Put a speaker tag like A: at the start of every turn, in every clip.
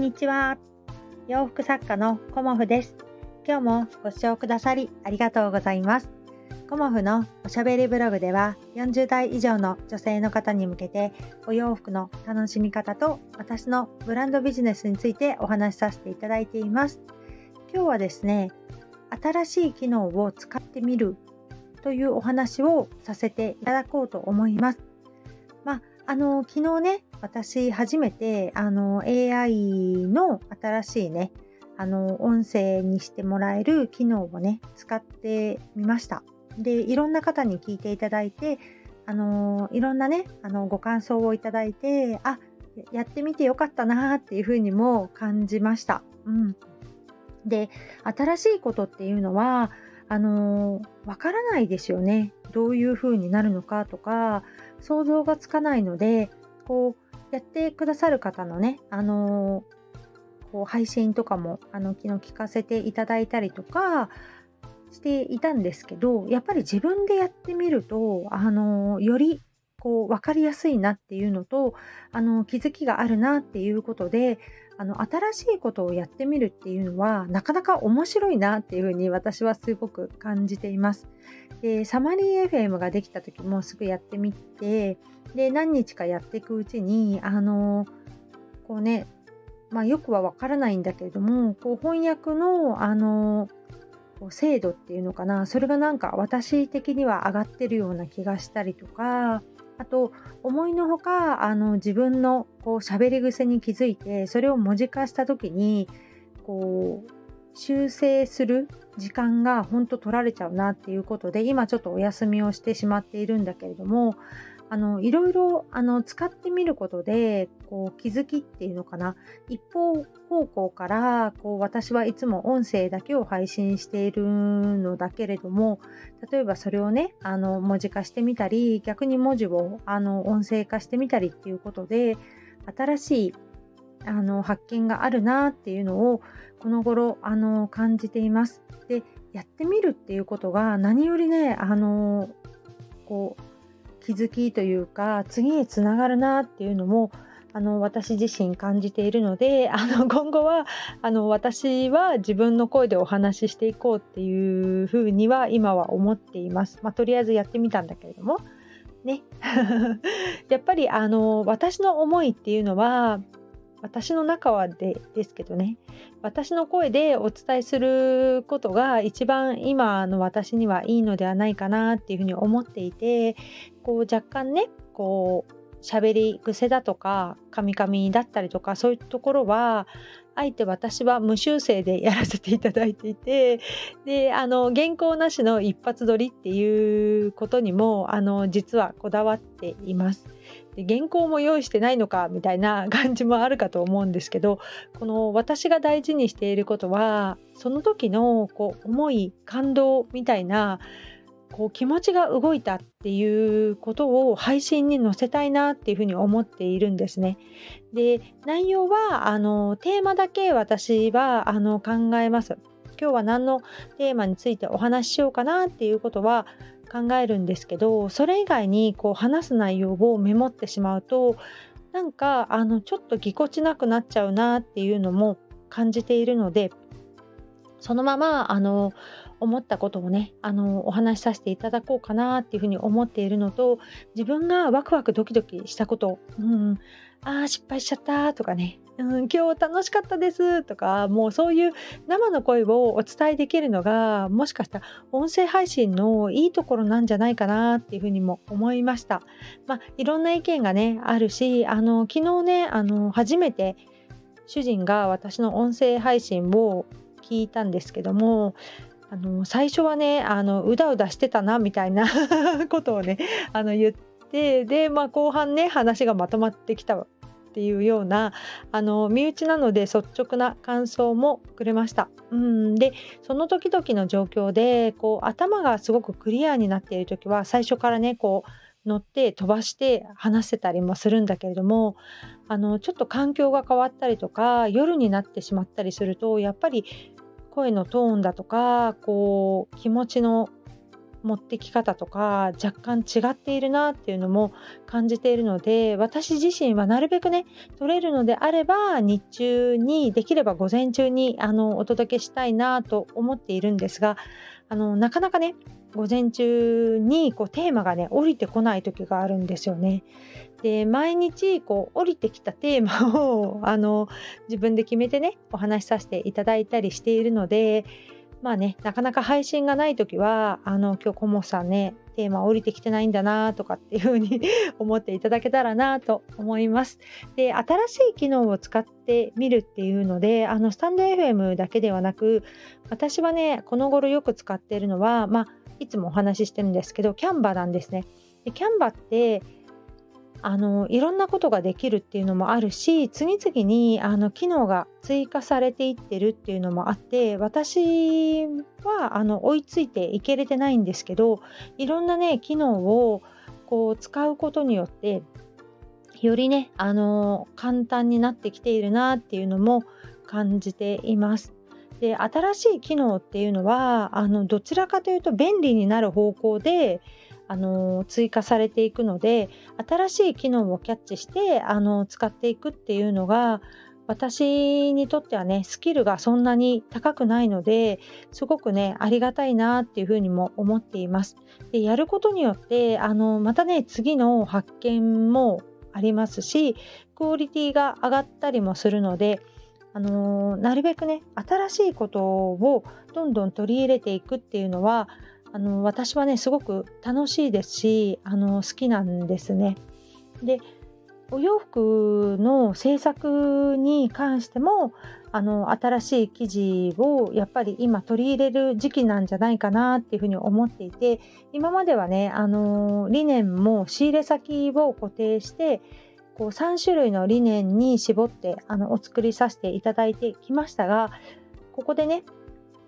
A: んにちは。洋服作家のコモフです。今日もご視聴くださりありがとうございます。コモフのおしゃべりブログでは40代以上の女性の方に向けてお洋服の楽しみ方と私のブランドビジネスについてお話しさせていただいています。今日はですね、新しい機能を使ってみるというお話をさせていただこうと思います。まあ、あの、昨日ね、私初めてあの AI の新しいねあの音声にしてもらえる機能をね使ってみました。でいろんな方に聞いていただいてあのいろんなねあのご感想をいただいてあやってみてよかったなっていうふうにも感じました。うん、で新しいことっていうのはあのわからないですよね。どういうふうになるのかとか想像がつかないのでこうやってくださる方のね、あのー、こう配信とかもあの昨日聞かせていただいたりとかしていたんですけどやっぱり自分でやってみると、あのー、よりこう分かりやすいなっていうのとあの気づきがあるなっていうことであの新しいことをやってみるっていうのはなかなか面白いなっていうふうに私はすごく感じています。でサマリー FM ができた時もすぐやってみてで何日かやっていくうちにあのこうねまあよくはわからないんだけれどもこう翻訳のあの精度っていうのかなそれがなんか私的には上がってるような気がしたりとかあと思いのほかあの自分のこう喋り癖に気づいてそれを文字化した時にこう修正する時間が本当取られちゃうなっていうことで今ちょっとお休みをしてしまっているんだけれどもあのいろいろあの使ってみることでこう気づきっていうのかな一方方向からこう私はいつも音声だけを配信しているのだけれども例えばそれをねあの文字化してみたり逆に文字をあの音声化してみたりっていうことで新しいあの発見があるなっていうのをこの頃あの感じています。でやってみるっていうことが何よりねあのこう気づきというか次へつながるなっていうのもあの私自身感じているので あの今後はあの私は自分の声でお話ししていこうっていうふうには今は思っています。まあ、とりあえずやってみたんだけれどもね やっぱりあの私の思いっていうのは私の中はでですけどね。私の声でお伝えすることが一番今の私にはいいのではないかなっていうふうに思っていてこう若干ねこう喋り癖だとかカミカミだったりとかそういうところはあえて私は無修正でやらせていただいていて であの原稿なしの一発撮りっていうことにもあの実はこだわっています。で原稿も用意してないのかみたいな 感じもあるかと思うんですけどこの私が大事にしていることはその時のこう思い感動みたいなこう気持ちが動いたっていうことを配信に載せたいなっていうふうに思っているんですね。で内容はあのテーマだけ私はあの考えます。今日は何のテーマについてお話ししようかなっていうことは考えるんですけどそれ以外にこう話す内容をメモってしまうとなんかあのちょっとぎこちなくなっちゃうなっていうのも感じているのでそのままあの思ったことをねあのお話しさせていただこうかなっていうふうに思っているのと自分がワクワクドキドキしたこと、うん、あー失敗しちゃったとかねうん、今日楽しかったですとかもうそういう生の声をお伝えできるのがもしかしたら音声配信のいいところなんじゃないかなっていうふうにも思いました。まあ、いろんな意見がねあるしあの昨日ねあの初めて主人が私の音声配信を聞いたんですけどもあの最初はねあのうだうだしてたなみたいな ことをねあの言ってで、まあ、後半ね話がまとまってきたっていうようなあの身内なので率直な感想もくれました。うんでその時々の状況でこう頭がすごくクリアになっている時は最初からねこう乗って飛ばして話せたりもするんだけれどもあのちょっと環境が変わったりとか夜になってしまったりするとやっぱり声のトーンだとかこう気持ちの持ってき方とか若干違っているなっていうのも感じているので私自身はなるべくね取れるのであれば日中にできれば午前中にあのお届けしたいなと思っているんですがあのなかなかね午前中にこうテーマがね降りてこない時があるんですよね。で毎日こう降りてきたテーマをあの自分で決めてねお話しさせていただいたりしているのでまあねなかなか配信がない時はあの今日コモさんねテーマ降りてきてないんだなとかっていうふうに 思っていただけたらなと思います。で新しい機能を使ってみるっていうのであのスタンド FM だけではなく私はねこの頃よく使っているのはまあいつもお話ししてるんですけどキャンバなんですね。でキャンバってあのいろんなことができるっていうのもあるし次々にあの機能が追加されていってるっていうのもあって私はあの追いついていけれてないんですけどいろんなね機能をこう使うことによってよりねあの簡単になってきているなっていうのも感じています。で新しい機能っていうのはあのどちらかというと便利になる方向であの追加されていくので新しい機能をキャッチしてあの使っていくっていうのが私にとってはねスキルがそんなに高くないのですごくねありがたいなっていうふうにも思っています。でやることによってあのまたね次の発見もありますしクオリティが上がったりもするのであのなるべくね新しいことをどんどん取り入れていくっていうのはあの私はねすごく楽しいですしあの好きなんですね。でお洋服の制作に関してもあの新しい生地をやっぱり今取り入れる時期なんじゃないかなっていうふうに思っていて今まではねあの理念も仕入れ先を固定してこう3種類の理念に絞ってあのお作りさせていただいてきましたがここでね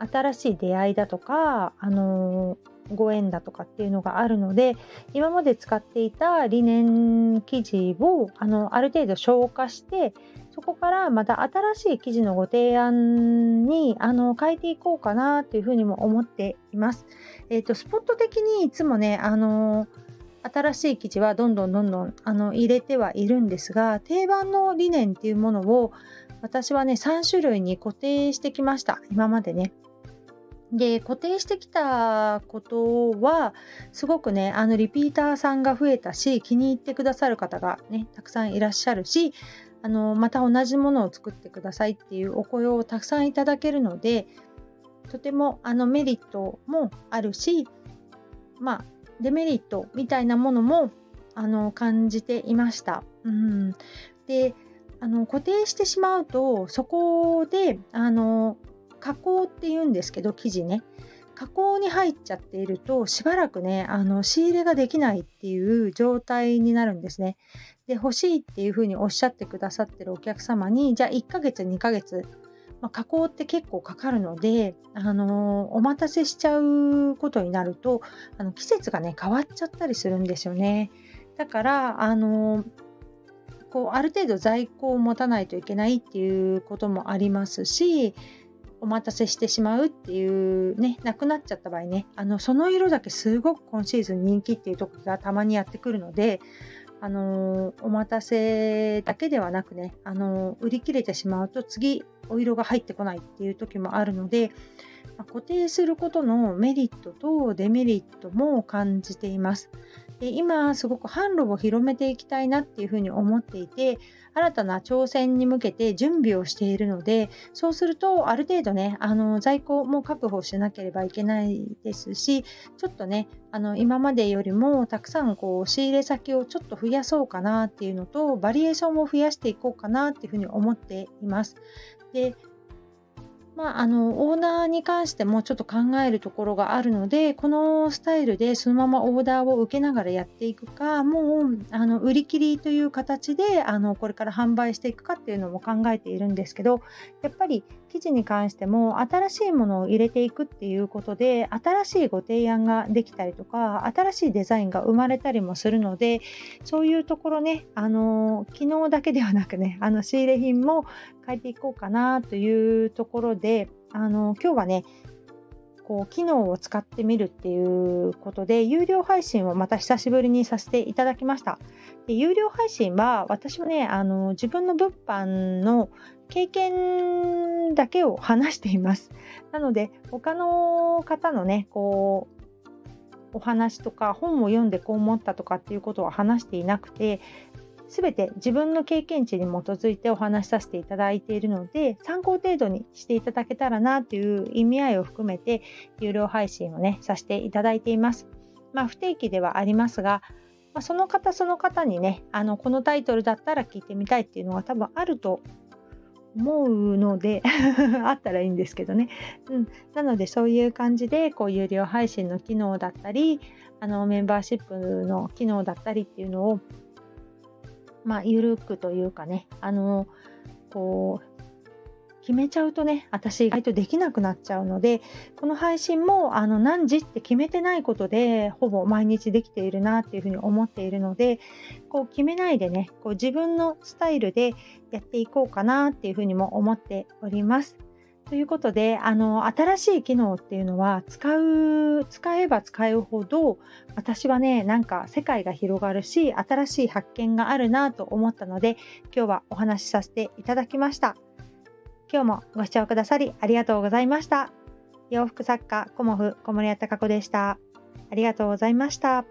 A: 新しい出会いだとか、あの、ご縁だとかっていうのがあるので今まで使っていたリネン生地をあのある程度消化してそこからまた新しい生地のご提案にあの変えていこうかなっていうふうにも思っています。えーと、スポット的にいつもね、あの新しい生地はどんどんどんどんあの入れてはいるんですが定番の理念っていうものを私はね3種類に固定してきました今までね。で固定してきたことはすごくねあのリピーターさんが増えたし気に入ってくださる方がねたくさんいらっしゃるしあのまた同じものを作ってくださいっていうお声をたくさんいただけるのでとてもあのメリットもあるしまあデメリットみたいなものもあの感じていました。うん、であの固定してしまうとそこであの加工って言うんですけど生地ね加工に入っちゃっているとしばらくねあの仕入れができないっていう状態になるんですね。で欲しいっていうふうにおっしゃってくださってるお客様にじゃあ1ヶ月2ヶ月、まあ、加工って結構かかるので、あの、お待たせしちゃうことになるとあの季節がね変わっちゃったりするんですよね。だからあのこうある程度在庫を持たないといけないっていうこともありますしお待たせしてしまうっていうね、なくなっちゃった場合ね、あの、その色だけすごく今シーズン人気っていう時がたまにやってくるので、あのお待たせだけではなくね、あの売り切れてしまうと次お色が入ってこないっていう時もあるので、ま固定することのメリットとデメリットも感じています。で今すごく販路を広めていきたいなっていうふうに思っていて新たな挑戦に向けて準備をしているのでそうするとある程度ねあの在庫も確保しなければいけないですしちょっとねあの今までよりもたくさんこう仕入れ先をちょっと増やそうかなっていうのとバリエーションを増やしていこうかなっていうふうに思っています。でまあ、あのオーナーに関してもちょっと考えるところがあるのでこのスタイルでそのままオーダーを受けながらやっていくかもうあの売り切りという形であのこれから販売していくかっていうのも考えているんですけどやっぱり記事に関しても新しいものを入れていくっていうことで新しいご提案ができたりとか新しいデザインが生まれたりもするのでそういうところねあの機能だけではなくねあの仕入れ品も変えていこうかなというところであの今日はねこう機能を使ってみるっていうことで有料配信をまた久しぶりにさせていただきました。で有料配信は私はねあの自分の物販の経験だけを話しています。なので他の方のねこうお話とか本を読んでこう思ったとかっていうことは話していなくて全て自分の経験値に基づいてお話しさせていただいているので参考程度にしていただけたらなという意味合いを含めて有料配信をねさせていただいています。まあ、不定期ではありますが、まあ、その方その方にねあのこのタイトルだったら聞いてみたいっていうのが多分あると思うので あったらいいんですけどね、うん、なのでそういう感じでこう有料配信の機能だったりあのメンバーシップの機能だったりっていうのをまあ、ゆるくというかね、あの、こう、決めちゃうとね、私意外とできなくなっちゃうので、この配信もあの何時って決めてないことで、ほぼ毎日できているなっていうふうに思っているので、こう決めないでね、こう自分のスタイルでやっていこうかなっていうふうにも思っております。ということで、あの、新しい機能っていうのは使う、使えば使うほど、私はね、なんか世界が広がるし、新しい発見があるなと思ったので、今日はお話しさせていただきました。今日もご視聴くださりありがとうございました。洋服作家、コモフ小森屋隆子でした。ありがとうございました。